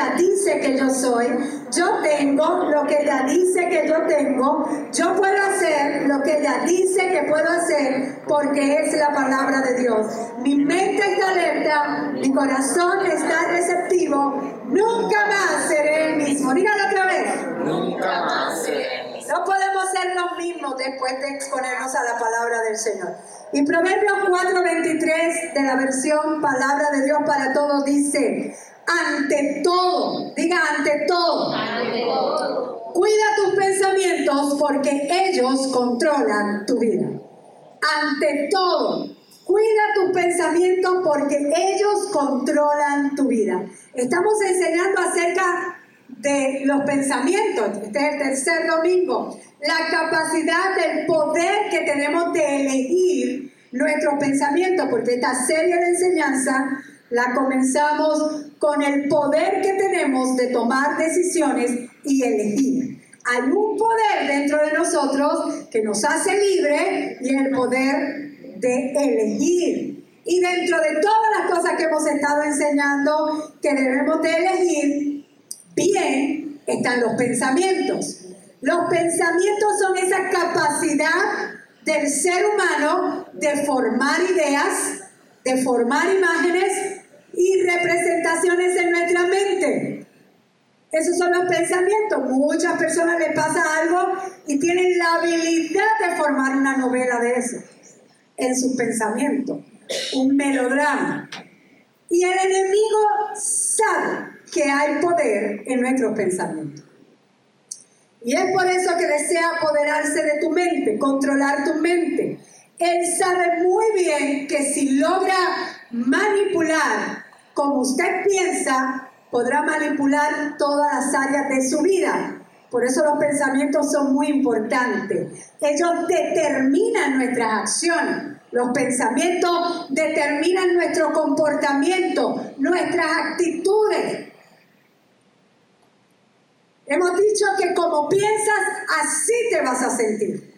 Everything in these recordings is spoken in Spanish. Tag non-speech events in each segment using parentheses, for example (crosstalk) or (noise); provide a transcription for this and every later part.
ella dice que yo soy. Yo tengo lo que ella dice que yo tengo. Yo puedo hacer lo que ella dice que puedo hacer porque es la palabra de Dios. Mi mente está alerta, mi corazón está receptivo. Nunca más seré el mismo. Dígalo otra vez. Nunca más seré el mismo. No podemos ser los mismos después de exponernos a la palabra del Señor. Y Proverbios 4:23 de la versión Palabra de Dios para Todos dice, ante todo, diga ante todo, Ante todo, cuida tus pensamientos porque ellos controlan tu vida. Ante todo, cuida tus pensamientos porque ellos controlan tu vida. Estamos enseñando acerca de los pensamientos. Este es el tercer domingo. La capacidad del poder que tenemos de elegir nuestros pensamientos, porque esta serie de enseñanza la comenzamos con el poder que tenemos de tomar decisiones y elegir. Hay un poder dentro de nosotros que nos hace libre y el poder de elegir. Y dentro de todas las cosas que hemos estado enseñando que debemos de elegir, bien están los pensamientos. Los pensamientos son esa capacidad del ser humano de formar ideas, de formar imágenes y representaciones en nuestra mente. Esos son los pensamientos. Muchas personas les pasa algo y tienen la habilidad de formar una novela de eso en sus pensamientos, un melodrama. Y el enemigo sabe que hay poder en nuestros pensamientos. Y es por eso que desea apoderarse de tu mente, controlar tu mente. Él sabe muy bien que si logra manipular como usted piensa, podrá manipular todas las áreas de su vida. Por eso los pensamientos son muy importantes. Ellos determinan nuestras acciones. Los pensamientos determinan nuestro comportamiento, nuestras actitudes. Hemos dicho que como piensas, así te vas a sentir.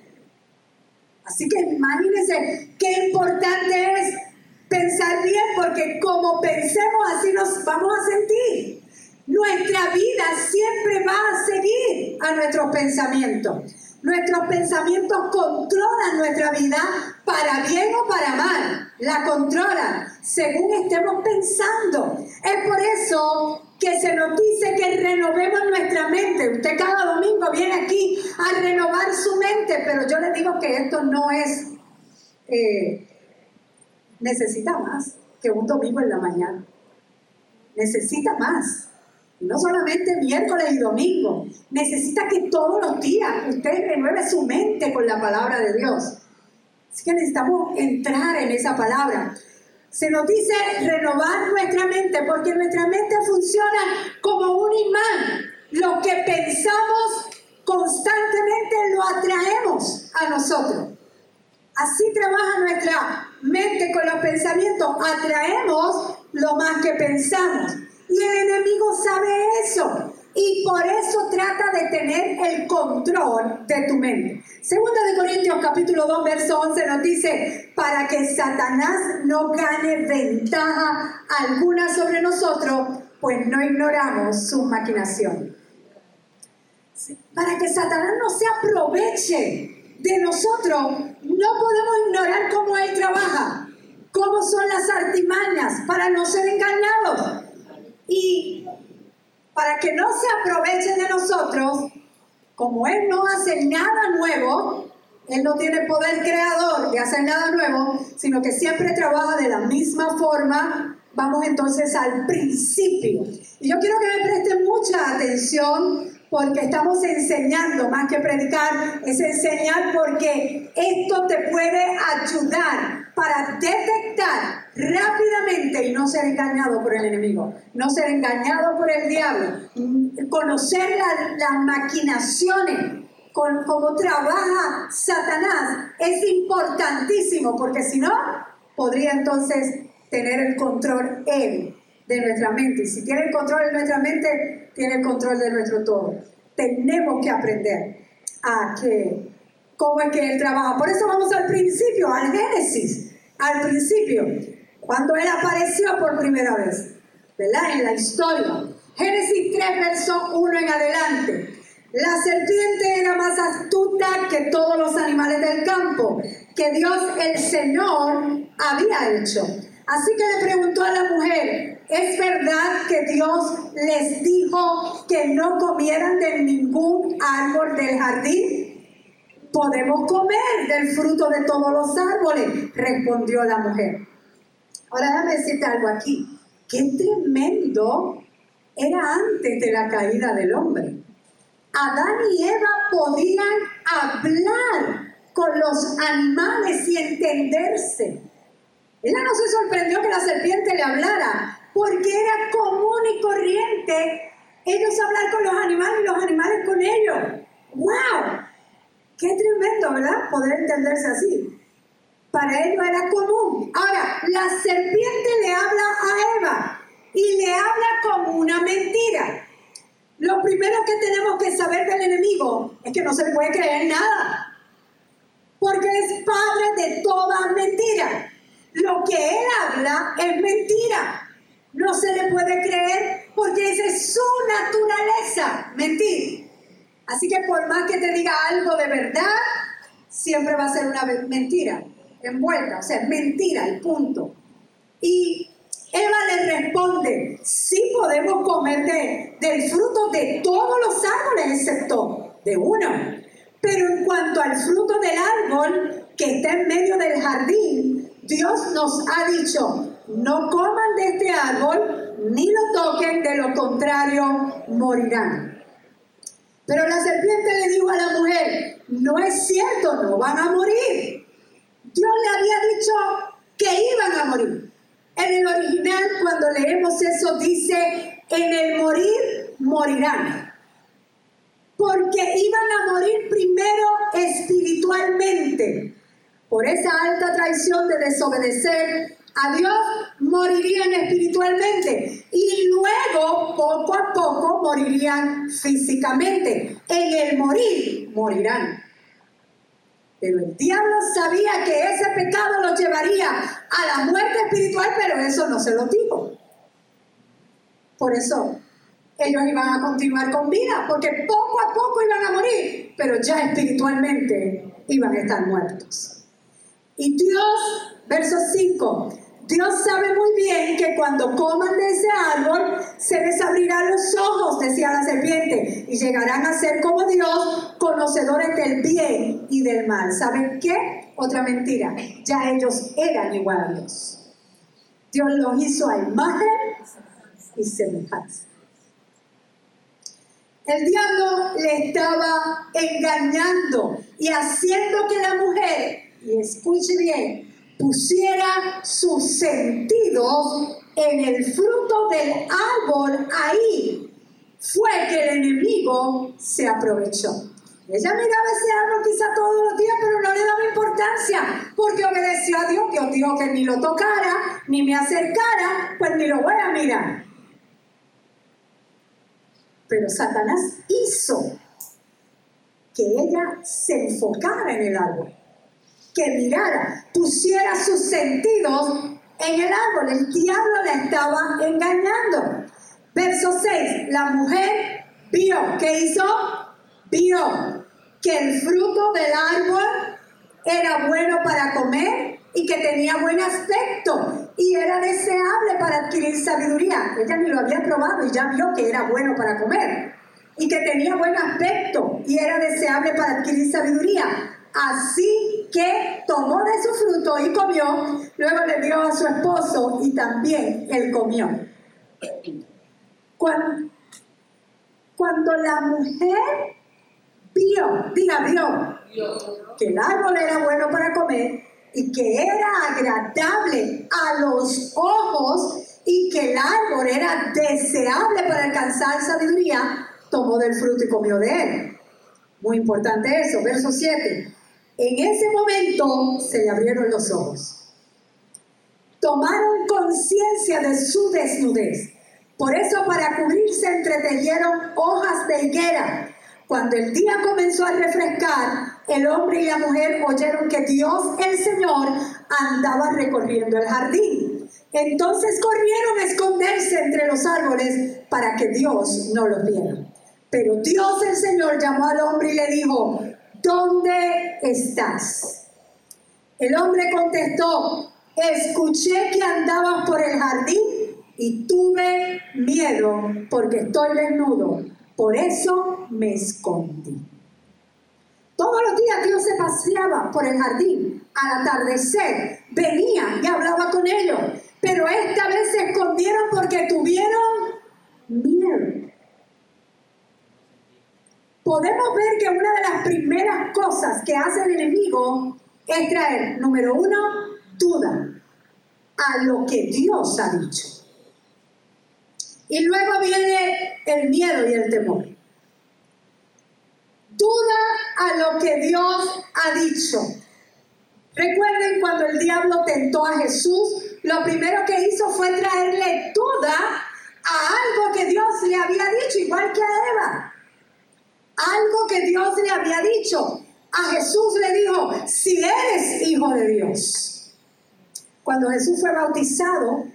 Así que imagínense qué importante es pensar bien, porque como pensemos, así nos vamos a sentir. Nuestra vida siempre va a seguir a nuestros pensamientos. Nuestros pensamientos controlan nuestra vida para bien o para mal. La controlan según estemos pensando. Es por eso que se nos dice que renovemos nuestra mente. Usted cada domingo viene aquí a renovar su mente, pero yo le digo que esto no es, eh, necesita más que un domingo en la mañana. Necesita más. No solamente miércoles y domingo. Necesita que todos los días usted renueve su mente con la palabra de Dios. Así que necesitamos entrar en esa palabra. Se nos dice renovar nuestra mente porque nuestra mente funciona como un imán. Lo que pensamos constantemente lo atraemos a nosotros. Así trabaja nuestra mente con los pensamientos. Atraemos lo más que pensamos. Y el enemigo sabe eso. Y por eso trata de tener el control de tu mente. Segunda de Corintios capítulo 2 verso 11 nos dice, para que Satanás no gane ventaja alguna sobre nosotros, pues no ignoramos su maquinación. Para que Satanás no se aproveche de nosotros, no podemos ignorar cómo él trabaja, cómo son las artimañas para no ser engañados. Y para que no se aproveche de nosotros, como Él no hace nada nuevo, Él no tiene poder creador de hacer nada nuevo, sino que siempre trabaja de la misma forma. Vamos entonces al principio. Y yo quiero que me presten mucha atención porque estamos enseñando más que predicar, es enseñar porque esto te puede ayudar para detectar rápidamente y no ser engañado por el enemigo, no ser engañado por el diablo, conocer las maquinaciones, con cómo trabaja Satanás, es importantísimo porque si no, podría entonces tener el control él de nuestra mente. Y si tiene el control de nuestra mente, tiene el control de nuestro todo. Tenemos que aprender a que cómo es que él trabaja. Por eso vamos al principio, al Génesis, al principio. cuando Él apareció por primera vez, ¿verdad? En la historia. Génesis 3, verso 1 en adelante. La serpiente era más astuta que todos los animales del campo que Dios el Señor había hecho. Así que le preguntó a la mujer, ¿es verdad que Dios les dijo que no comieran de ningún árbol del jardín? Podemos comer del fruto de todos los árboles, respondió la mujer. Ahora déjame decirte algo aquí. Qué tremendo era antes de la caída del hombre. Adán y Eva podían hablar con los animales y entenderse. Ella no se sorprendió que la serpiente le hablara, porque era común y corriente ellos hablar con los animales y los animales con ellos. ¡Wow! Qué tremendo, ¿verdad? Poder entenderse así. Para ellos era común. Ahora, la serpiente le habla a Eva y le habla como una mentira. Lo primero que tenemos que saber del enemigo es que no se le puede creer nada. Porque es padre de toda mentira. Lo que él habla es mentira. No se le puede creer porque esa es su naturaleza, mentir. Así que por más que te diga algo de verdad, siempre va a ser una mentira envuelta, o sea, mentira, el punto. Y Eva le responde, sí podemos comer del fruto de todos los árboles excepto de uno. Pero en cuanto al fruto del árbol que está en medio del jardín, Dios nos ha dicho, no coman de este árbol ni lo toquen, de lo contrario morirán. Pero la serpiente le dijo a la mujer, no es cierto, no van a morir. Dios le había dicho que iban a morir. En el original, cuando leemos eso, dice, en el morir morirán. Porque iban a morir primero espiritualmente. Por esa alta traición de desobedecer a Dios, morirían espiritualmente. Y luego, poco a poco, morirían físicamente. En el morir morirán. Pero el diablo sabía que ese pecado lo llevaría a la muerte espiritual, pero eso no se lo dijo. Por eso ellos iban a continuar con vida, porque poco a poco iban a morir, pero ya espiritualmente iban a estar muertos. Y Dios, verso 5, Dios sabe muy bien que cuando coman de ese árbol se les abrirán los ojos, decía la serpiente, y llegarán a ser como Dios, conocedores del bien y del mal. ¿Saben qué? Otra mentira. Ya ellos eran igual a Dios. Dios los hizo a imagen y semejanza. El diablo le estaba engañando y haciendo que la mujer, y escuche bien, pusiera sus sentidos en el fruto del árbol, ahí fue que el enemigo se aprovechó. Ella miraba ese árbol quizá todos los días, pero no le daba importancia, porque obedeció a Dios. Dios dijo que ni lo tocara, ni me acercara, pues ni lo voy a mirar. Pero Satanás hizo que ella se enfocara en el árbol que mirara, pusiera sus sentidos en el árbol. El diablo la estaba engañando. Verso 6, la mujer vio, ¿qué hizo? Vio que el fruto del árbol era bueno para comer y que tenía buen aspecto y era deseable para adquirir sabiduría. Ella ni lo había probado y ya vio que era bueno para comer y que tenía buen aspecto y era deseable para adquirir sabiduría. Así que tomó de su fruto y comió, luego le dio a su esposo y también él comió. Cuando, cuando la mujer vio, diga, vio, que el árbol era bueno para comer y que era agradable a los ojos y que el árbol era deseable para alcanzar sabiduría, tomó del fruto y comió de él. Muy importante eso, verso 7. En ese momento se le abrieron los ojos. Tomaron conciencia de su desnudez. Por eso para cubrirse entretejieron hojas de higuera. Cuando el día comenzó a refrescar, el hombre y la mujer oyeron que Dios, el Señor, andaba recorriendo el jardín. Entonces corrieron a esconderse entre los árboles para que Dios no los viera. Pero Dios el Señor llamó al hombre y le dijo, ¿dónde estás? El hombre contestó, escuché que andabas por el jardín y tuve miedo porque estoy desnudo. Por eso me escondí. Todos los días Dios se paseaba por el jardín. Al atardecer venía y hablaba con ellos. Pero esta vez se escondieron porque tuvieron miedo. Podemos ver que una de las primeras cosas que hace el enemigo es traer, número uno, duda a lo que Dios ha dicho. Y luego viene el miedo y el temor. Duda a lo que Dios ha dicho. Recuerden cuando el diablo tentó a Jesús, lo primero que hizo fue traerle duda a algo que Dios le había dicho, igual que a Eva. Algo que Dios le había dicho. A Jesús le dijo, si eres hijo de Dios. Cuando Jesús fue bautizado,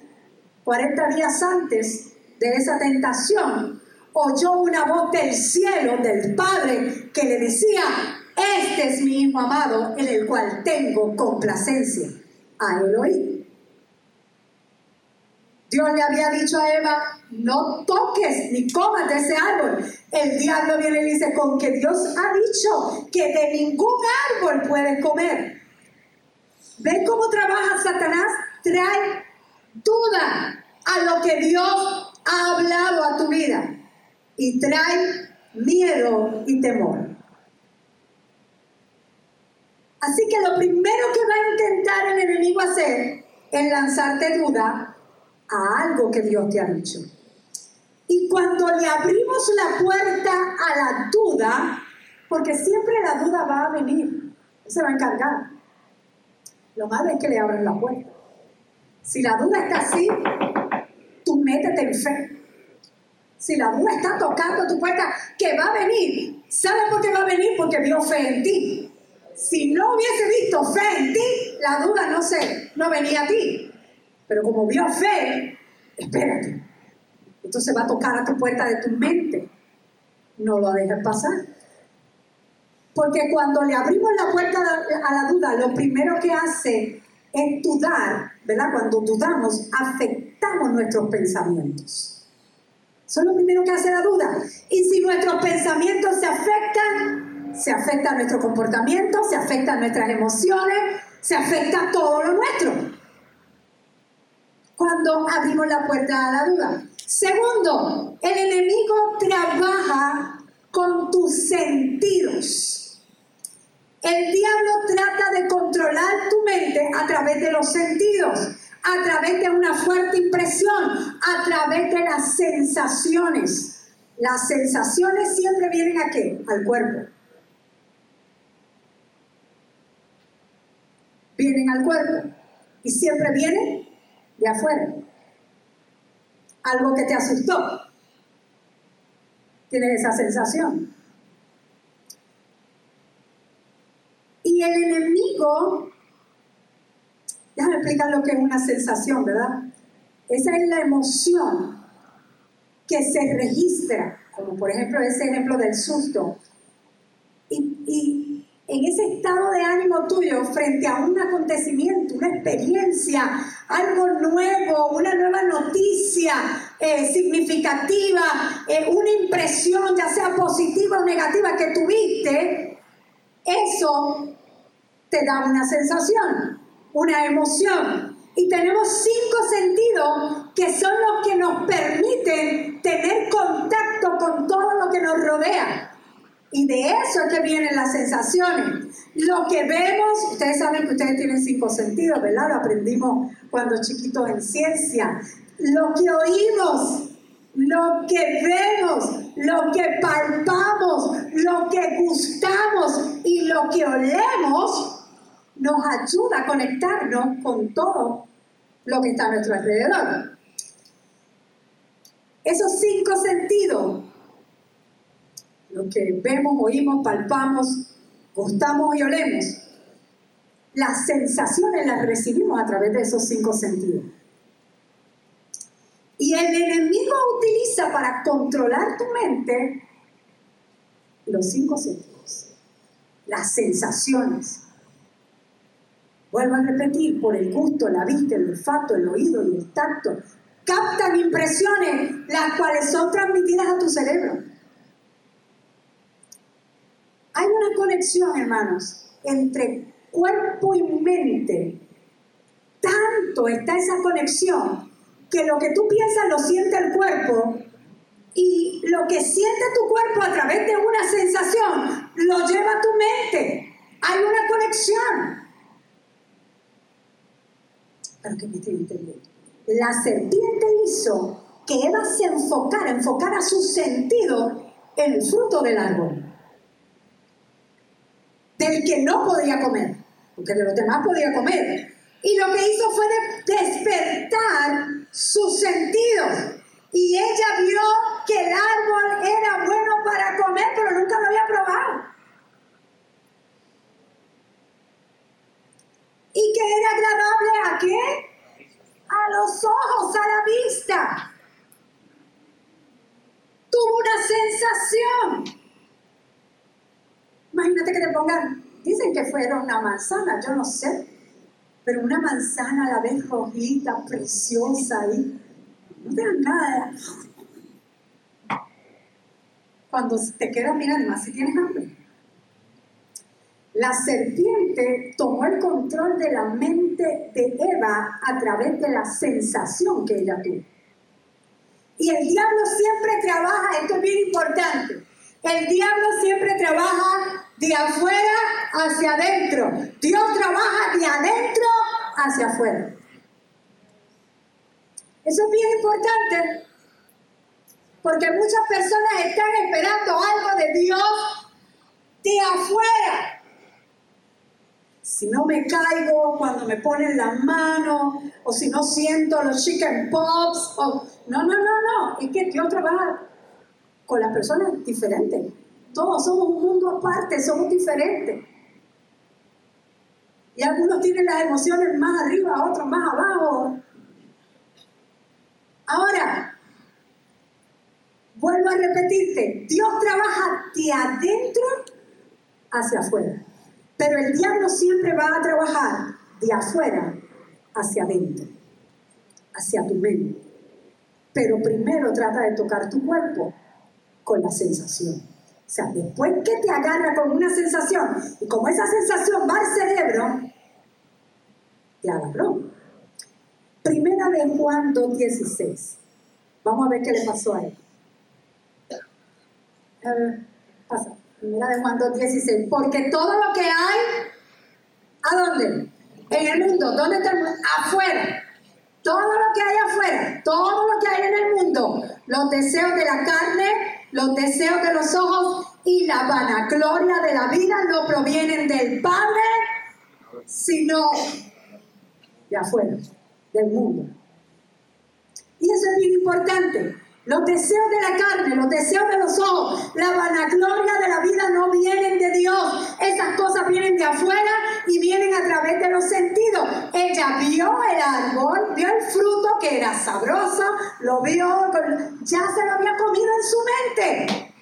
40 días antes de esa tentación, oyó una voz del cielo, del Padre, que le decía, este es mi Hijo amado, en el cual tengo complacencia. A Elohim. Dios le había dicho a Eva, no toques ni comas de ese árbol. El diablo viene y dice, con que Dios ha dicho que de ningún árbol puedes comer. ¿Ven cómo trabaja Satanás? Trae duda a lo que Dios ha hablado a tu vida y trae miedo y temor. Así que lo primero que va a intentar el enemigo hacer es lanzarte duda a algo que Dios te ha dicho. Y cuando le abrimos la puerta a la duda, porque siempre la duda va a venir, se va a encargar. Lo malo es que le abren la puerta. Si la duda está así, tú métete en fe. Si la duda está tocando tu puerta, que va a venir. ¿Sabes por qué va a venir? Porque vio fe en ti. Si no hubiese visto fe en ti, la duda no sé, no venía a ti. Pero como vio fe, espérate. Entonces va a tocar a tu puerta de tu mente. No lo dejes pasar. Porque cuando le abrimos la puerta a la duda, lo primero que hace es dudar, ¿verdad? Cuando dudamos, afectamos nuestros pensamientos. Eso es lo primero que hace la duda. Y si nuestros pensamientos se afectan, se afecta nuestro comportamiento, se afectan nuestras emociones, se afecta todo lo nuestro. Cuando abrimos la puerta a la duda. Segundo, el enemigo trabaja con tus sentidos. El diablo trata de controlar tu mente a través de los sentidos a través de una fuerte impresión, a través de las sensaciones. Las sensaciones siempre vienen a qué? Al cuerpo. Vienen al cuerpo y siempre vienen de afuera. Algo que te asustó. Tienes esa sensación. Y el enemigo Déjame explicar lo que es una sensación, ¿verdad? Esa es la emoción que se registra, como por ejemplo ese ejemplo del susto. Y, en ese estado de ánimo tuyo frente a un acontecimiento, una experiencia, algo nuevo, una nueva noticia eh, significativa, eh, una impresión, ya sea positiva o negativa que tuviste, eso te da una sensación una emoción. Y tenemos cinco sentidos que son los que nos permiten tener contacto con todo lo que nos rodea. Y de eso es que vienen las sensaciones. Lo que vemos, ustedes saben que ustedes tienen cinco sentidos, ¿verdad? Lo aprendimos cuando chiquitos en ciencia. Lo que oímos, lo que vemos, lo que palpamos, lo que gustamos y lo que olemos nos ayuda a conectarnos con todo lo que está a nuestro alrededor. Esos cinco sentidos, lo que vemos, oímos, palpamos, gustamos y olemos, las sensaciones las recibimos a través de esos cinco sentidos. Y el enemigo utiliza para controlar tu mente los cinco sentidos, las sensaciones. Vuelvo a repetir, por el gusto, la vista, el olfato, el oído y el tacto, captan impresiones las cuales son transmitidas a tu cerebro. Hay conexión, hermanos, entre cuerpo y mente. Tanto está esa conexión que lo que tú piensas lo siente el cuerpo y lo que siente tu cuerpo a través de una sensación lo lleva a tu mente. Hay una conexión. Pero que me estoy entendiendo. La serpiente hizo que Eva se enfocara, enfocara su sentido en el fruto del árbol, del que no podía comer, porque de los demás podía comer. Y lo que hizo fue despertar sus sentidos. Y ella vio que el árbol era bueno para comer, pero nunca lo había probado. Y que era agradable a qué? A los ojos, a la vista. Tuvo una sensación. Imagínate que te pongan, dicen que fuera una manzana, yo no sé, pero una manzana la vez rojita, preciosa ahí. No te dan nada. Cuando te quedas mirando, más si tienes hambre. La serpiente tomó el control de la mente de Eva a través de la sensación que ella tuvo. Y el diablo siempre trabaja, esto es bien importante, el diablo siempre trabaja de afuera hacia adentro. Dios trabaja de adentro hacia afuera. Eso es bien importante porque muchas personas están esperando algo de Dios de afuera. Si no me caigo cuando me ponen las manos, o si no siento los chicken pops, o no, no, no, no, es que Dios trabaja con las personas diferentes. Todos somos un mundo aparte, somos diferentes. Y algunos tienen las emociones más arriba, otros más abajo. Ahora, vuelvo a repetirte, Dios trabaja de adentro hacia afuera. Pero el diablo siempre va a trabajar de afuera hacia adentro, hacia tu mente. Pero primero trata de tocar tu cuerpo con la sensación. O sea, después que te agarra con una sensación, y como esa sensación va al cerebro, te agarró. Primera de Juan 2.16. Vamos a ver qué le pasó a él. pasa. Primera de Juan 2.16. Porque todo lo que hay, ¿a dónde? En el mundo. ¿Dónde está el mundo? Afuera. Todo lo que hay afuera, todo lo que hay en el mundo, los deseos de la carne, los deseos de los ojos y la vanagloria de la vida no provienen del Padre, sino de afuera, del mundo. Y eso es bien importante. Los deseos de la carne, los deseos de los ojos, la vanagloria de la vida no vienen de Dios. Esas cosas vienen de afuera y vienen a través de los sentidos. Ella vio el árbol, vio el fruto que era sabroso, lo vio, ya se lo había comido en su mente.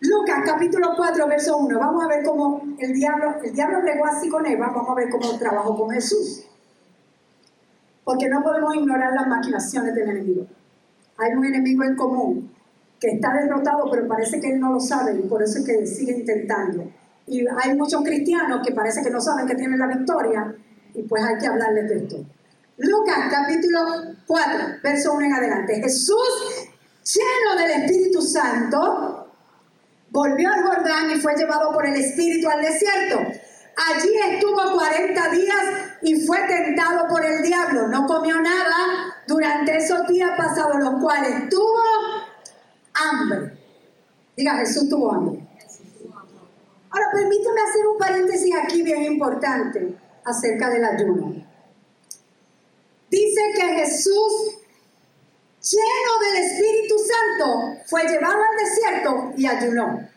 Lucas capítulo 4, verso 1. Vamos a ver cómo el diablo, el diablo bregó así con Eva, vamos a ver cómo trabajó con Jesús porque no podemos ignorar las maquinaciones del enemigo. Hay un enemigo en común que está derrotado, pero parece que él no lo sabe y por eso es que sigue intentando. Y hay muchos cristianos que parece que no saben que tienen la victoria y pues hay que hablarles de esto. Lucas capítulo 4, verso 1 en adelante. Jesús, lleno del Espíritu Santo, volvió al Jordán y fue llevado por el Espíritu al desierto Allí estuvo 40 días y fue tentado por el diablo. No comió nada durante esos días pasados, los cuales tuvo hambre. Diga, Jesús tuvo hambre. Ahora, permíteme hacer un paréntesis aquí bien importante acerca del ayuno. Dice que Jesús, lleno del Espíritu Santo, fue llevado al desierto y ayunó.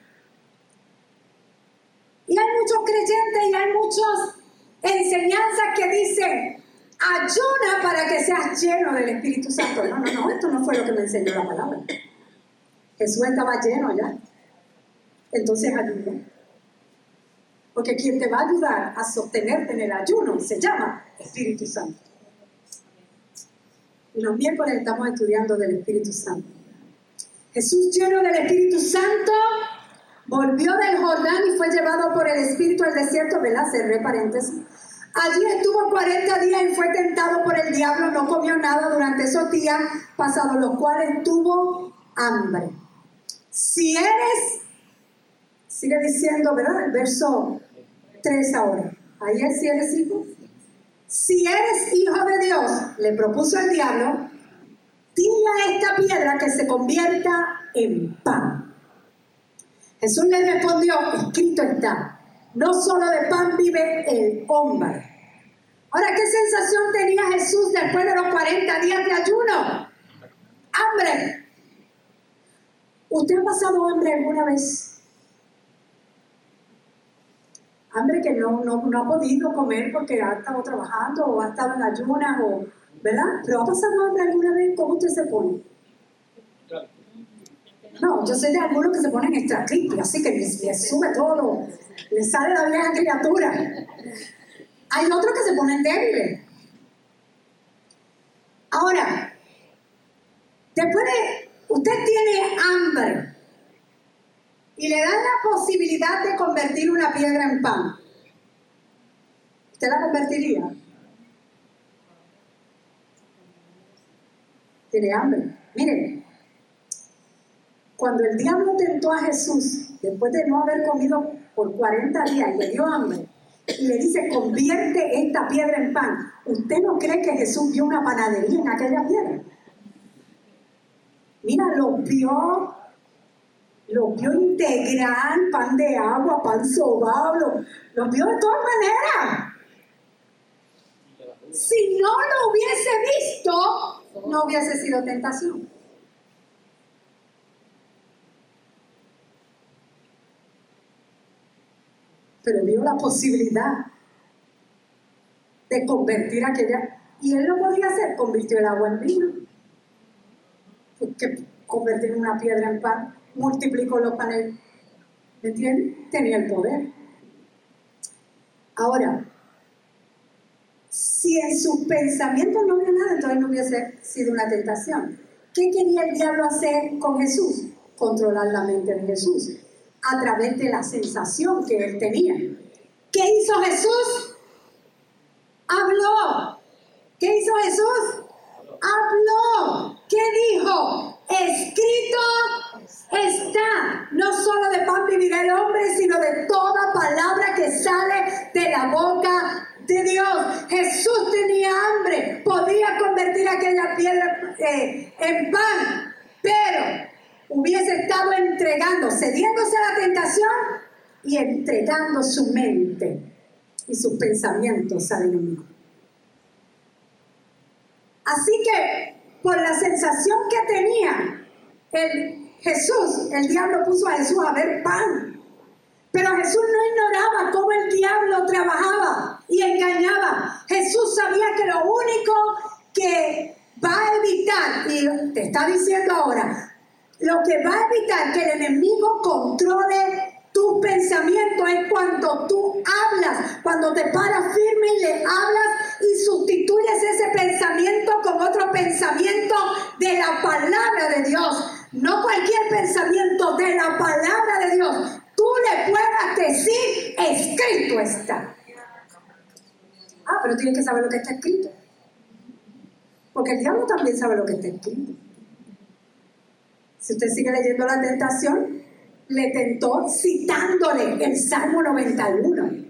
Y hay muchos creyentes y hay muchas enseñanzas que dicen, ayuna para que seas lleno del Espíritu Santo. No, no, no, esto no fue lo que me enseñó la palabra. Jesús estaba lleno ya. Entonces ayuno. Porque quien te va a ayudar a sostenerte en el ayuno se llama Espíritu Santo. Y los miércoles estamos estudiando del Espíritu Santo. Jesús lleno del Espíritu Santo volvió del Jordán y fue llevado por el Espíritu al desierto, ¿verdad? Cerré paréntesis. Allí estuvo 40 días y fue tentado por el diablo, no comió nada durante esos días pasados, los cuales tuvo hambre. Si eres, sigue diciendo, ¿verdad? El verso 3 ahora. Ahí es si eres hijo. Si eres hijo de Dios, le propuso el diablo, dile a esta piedra que se convierta en pan. Jesús le respondió, escrito está, no solo de pan vive el hombre. Ahora, ¿qué sensación tenía Jesús después de los 40 días de ayuno? Hambre. ¿Usted ha pasado hambre alguna vez? Hambre que no, no, ha podido comer porque ha estado trabajando o ha estado en ayunas, o, ¿verdad? Pero ha pasado hambre alguna vez, ¿cómo usted se pone? No, yo sé de algunos que se ponen extra así que les, sube todo, les sale la vieja criatura. Hay otros que se ponen débiles. Ahora, después de, usted tiene hambre y le dan la posibilidad de convertir una piedra en pan. ¿Usted la convertiría? Tiene hambre. Miren, cuando el diablo tentó a Jesús, después de no haber comido por 40 días y le dio hambre, y le dice, convierte esta piedra en pan. ¿Usted no cree que Jesús vio una panadería en aquella piedra? Mira, lo vio, lo vio integral, pan de agua, pan sobado, lo vio de todas maneras. Si no lo hubiese visto, no hubiese sido tentación. Pero vio la posibilidad de convertir aquella, y él lo podía hacer, convirtió el agua en vino, que convertir una piedra en pan, multiplicó los paneles, ¿me entiendes? Tenía el poder. Ahora, si en sus pensamientos no había nada, entonces no hubiese sido una tentación. ¿Qué quería el diablo hacer con Jesús? Controlar la mente de Jesús a través de la sensación que él tenía. ¿Qué hizo Jesús? Habló. ¿Qué hizo Jesús? Habló. ¿Qué dijo? Escrito está. No solo de pan vivirá el hombre, sino de toda palabra que sale de la boca de Dios. Jesús tenía hambre. Podía convertir aquella piedra eh, en pan. Pero hubiese estado entregando, cediéndose a la tentación y entregando su mente y sus pensamientos al enemigo. Así que por la sensación que tenía el Jesús, el diablo puso a Jesús a ver pan. Pero Jesús no ignoraba cómo el diablo trabajaba y engañaba. Jesús sabía que lo único que va a evitar, y te está diciendo ahora, lo que va a evitar que el enemigo controle tus pensamientos es cuando tú hablas, cuando te paras firme y le hablas y sustituyes ese pensamiento con otro pensamiento de la palabra de Dios. No cualquier pensamiento de la palabra de Dios. Tú le puedas decir, escrito está. Ah, pero tienes que saber lo que está escrito. Porque el diablo también sabe lo que está escrito. Si usted sigue leyendo la tentación, le tentó citándole el Salmo 91.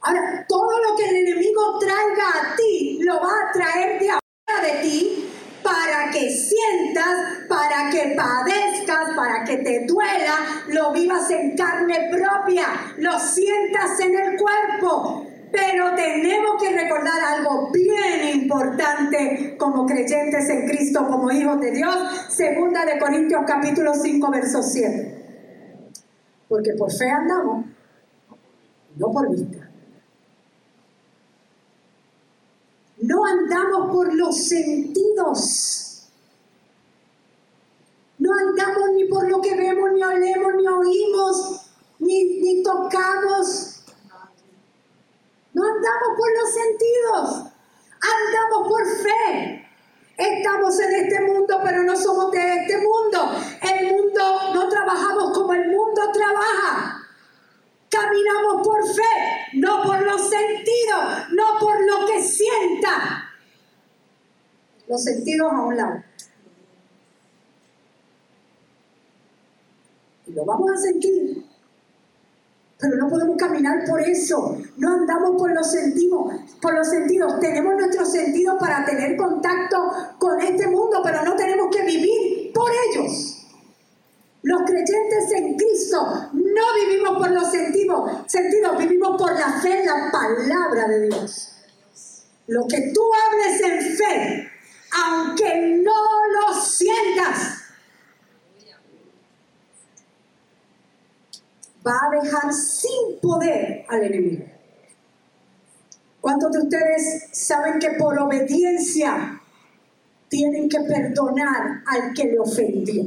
Ahora, todo lo que el enemigo traiga a ti, lo va a traer de afuera de ti para que sientas, para que padezcas, para que te duela, lo vivas en carne propia, lo sientas en el cuerpo, pero tenemos que recordar algo bien importante como creyentes en Cristo, como hijos de Dios. Segunda de Corintios capítulo 5, verso 7. Porque por fe andamos, no por vista. No andamos por los sentidos. No andamos ni por lo que vemos, ni olemos, ni oímos, ni, ni tocamos. No andamos por los sentidos. Andamos por fe. Estamos en este mundo, pero no somos de este mundo. El mundo, no trabajamos como el mundo trabaja. Caminamos por fe, no por los sentidos, no por lo que sienta. Los sentidos a un lado. Y lo vamos a sentir. Pero no podemos caminar por eso. No andamos por los sentidos. Por los sentidos. Tenemos nuestros sentidos para tener contacto con este mundo, pero no tenemos que vivir por ellos. Los creyentes en Cristo no vivimos por los sentidos, sentidos, vivimos por la fe en la palabra de Dios. Lo que tú hables en fe, aunque no lo sientas, va a dejar sin poder al enemigo. ¿Cuántos de ustedes saben que por obediencia tienen que perdonar al que le ofendió?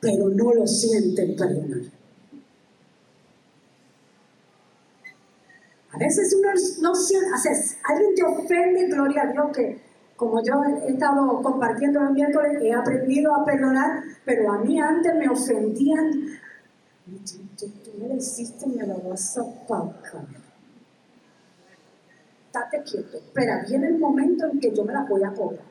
Pero no lo sienten perdonar. A veces uno no siente, alguien te ofende, gloria a Dios, que como yo he estado compartiendo el miércoles, he aprendido a perdonar, pero a mí antes me ofendían Tú, me lo hiciste, me lo vas a pagar. Date quieto. Espera, viene el momento en que yo me la voy a cobrar.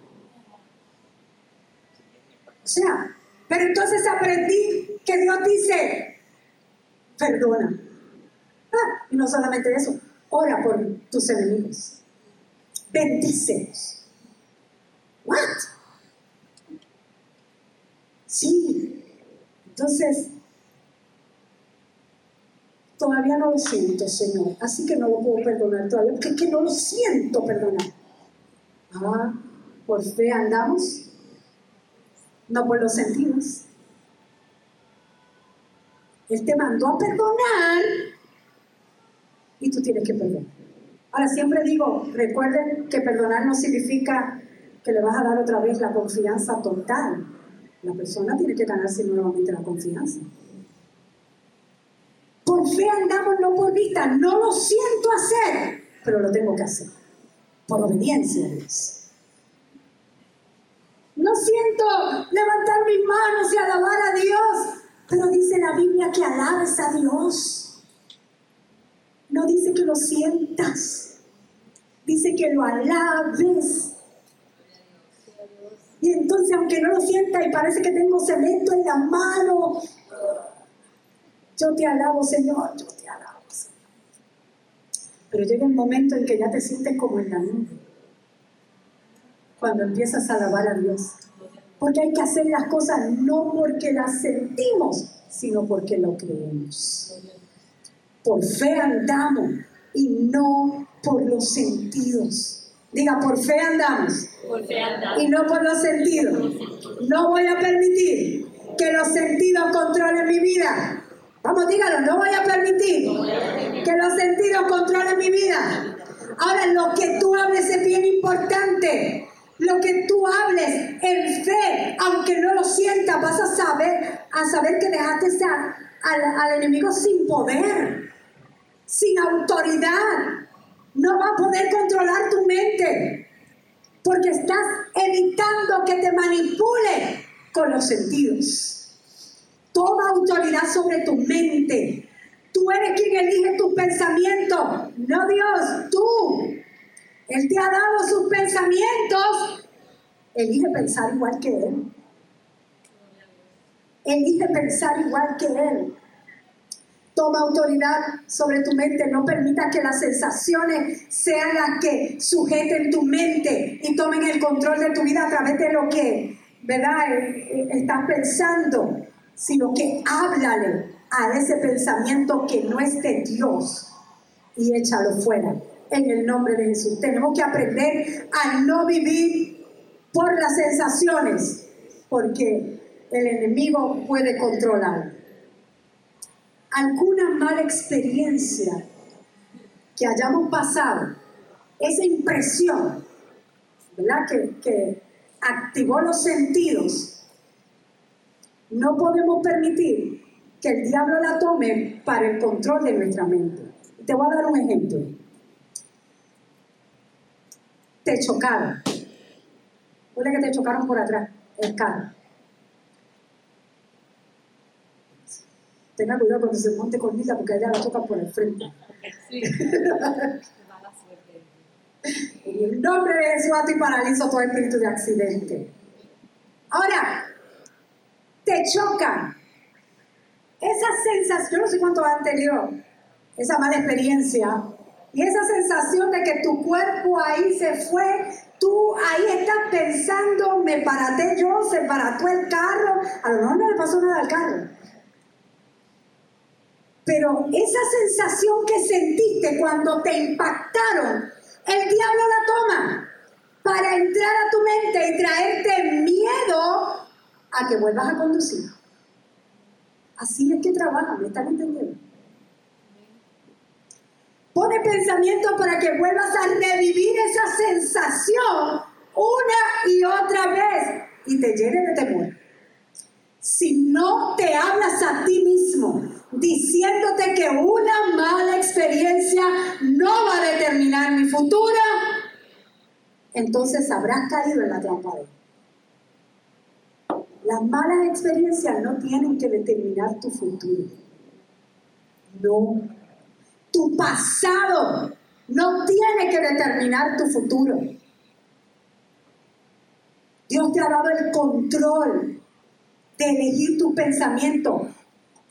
O sea, pero entonces aprendí que Dios dice, perdona. Ah, y no solamente eso, ora por tus enemigos. Bendícelos. ¿What? Sí. Entonces, Todavía no lo siento, Señor. Así que no lo puedo perdonar todavía, porque es que no lo siento perdonar. Ah, por fe andamos, no por los sentidos. Él te mandó a perdonar y tú tienes que perdonar. Ahora siempre digo, recuerden que perdonar no significa que le vas a dar otra vez la confianza total. La persona tiene que ganarse nuevamente la confianza. Por fe no lo siento hacer, pero lo tengo que hacer. Por obediencia a Dios. No siento levantar mis manos y alabar a Dios, pero dice la Biblia que alabes a Dios. No dice que lo sientas, dice que lo alabes. Y entonces, aunque no lo sienta y parece que tengo cemento en la mano, yo te alabo, Señor. Pero llega el momento en que ya te sientes como en la nube. Cuando empiezas a alabar a Dios. Porque hay que hacer las cosas no porque las sentimos, sino porque lo creemos. Por fe andamos y no por los sentidos. Diga, por fe andamos. Por fe andamos. Y no por los sentidos. No voy a permitir que los sentidos controlen mi vida. Dígalo, no voy a permitir que los sentidos controlen mi vida. Ahora, lo que tú hables es bien importante. Lo que tú hables en fe, aunque no lo sientas, vas a saber, a saber que dejaste al, al enemigo sin poder, sin autoridad. No va a poder controlar tu mente, porque estás evitando que te manipule con los sentidos. Toma autoridad sobre tu mente. Tú eres quien elige tus pensamientos, no Dios, tú. Él te ha dado sus pensamientos. Elige pensar igual que Él. Elige pensar igual que Él. Toma autoridad sobre tu mente. No permita que las sensaciones sean las que sujeten tu mente y tomen el control de tu vida a través de lo que, ¿verdad? Eh, eh, estás pensando sino que háblale a ese pensamiento que no es de Dios y échalo fuera en el nombre de Jesús. Tenemos que aprender a no vivir por las sensaciones, porque el enemigo puede controlar. Alguna mala experiencia que hayamos pasado esa impresión, ¿verdad? Que, que activó los sentidos, no podemos permitir que el diablo la tome para el control de nuestra mente. Te voy a dar un ejemplo. Te chocaron. Puede que te chocaron por atrás, el carro. Tenga cuidado cuando se monte con Lila porque ella la toca por el frente. Sí. (laughs) en el nombre de Jesús a ti paralizo todo espíritu de accidente. Ahora, te chocan. Esa sensación, yo no sé cuánto han tenido esa mala experiencia, y esa sensación de que tu cuerpo ahí se fue, tú ahí estás pensando, me paraté yo, se parató el carro, a lo mejor no le pasó nada al carro, pero esa sensación que sentiste cuando te impactaron, el diablo la toma para entrar a tu mente y traerte miedo a que vuelvas a conducir. Así es que trabaja, ¿me están entendiendo? Pone pensamiento para que vuelvas a revivir esa sensación una y otra vez y te llene de temor. Si no te hablas a ti mismo diciéndote que una mala experiencia no va a determinar mi futuro, entonces habrás caído en la trampa de Las malas experiencias no tienen que determinar tu futuro. No. Tu pasado no tiene que determinar tu futuro. Dios te ha dado el control de elegir tu pensamiento.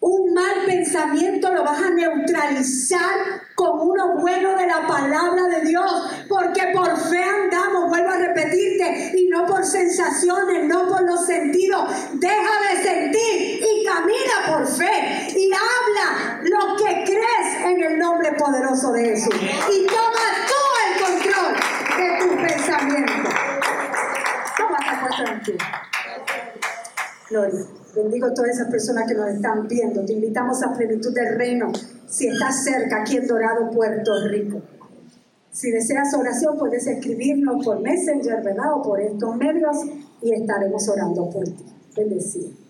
Un mal pensamiento lo vas a neutralizar con uno bueno de la palabra de Dios, porque por fe andamos, vuelvo a repetirte, y no por sensaciones, no por los sentidos. Deja de sentir y camina por fe y habla lo que crees en el nombre poderoso de Jesús. Y toma tú el control de tu pensamiento. Toma esta en ti. Gloria. Bendigo a todas esas personas que nos están viendo. Te invitamos a plenitud del reino. Si estás cerca, aquí en Dorado, Puerto Rico. Si deseas oración, puedes escribirnos por Messenger, ¿verdad? O por estos medios y estaremos orando por ti. Bendecido.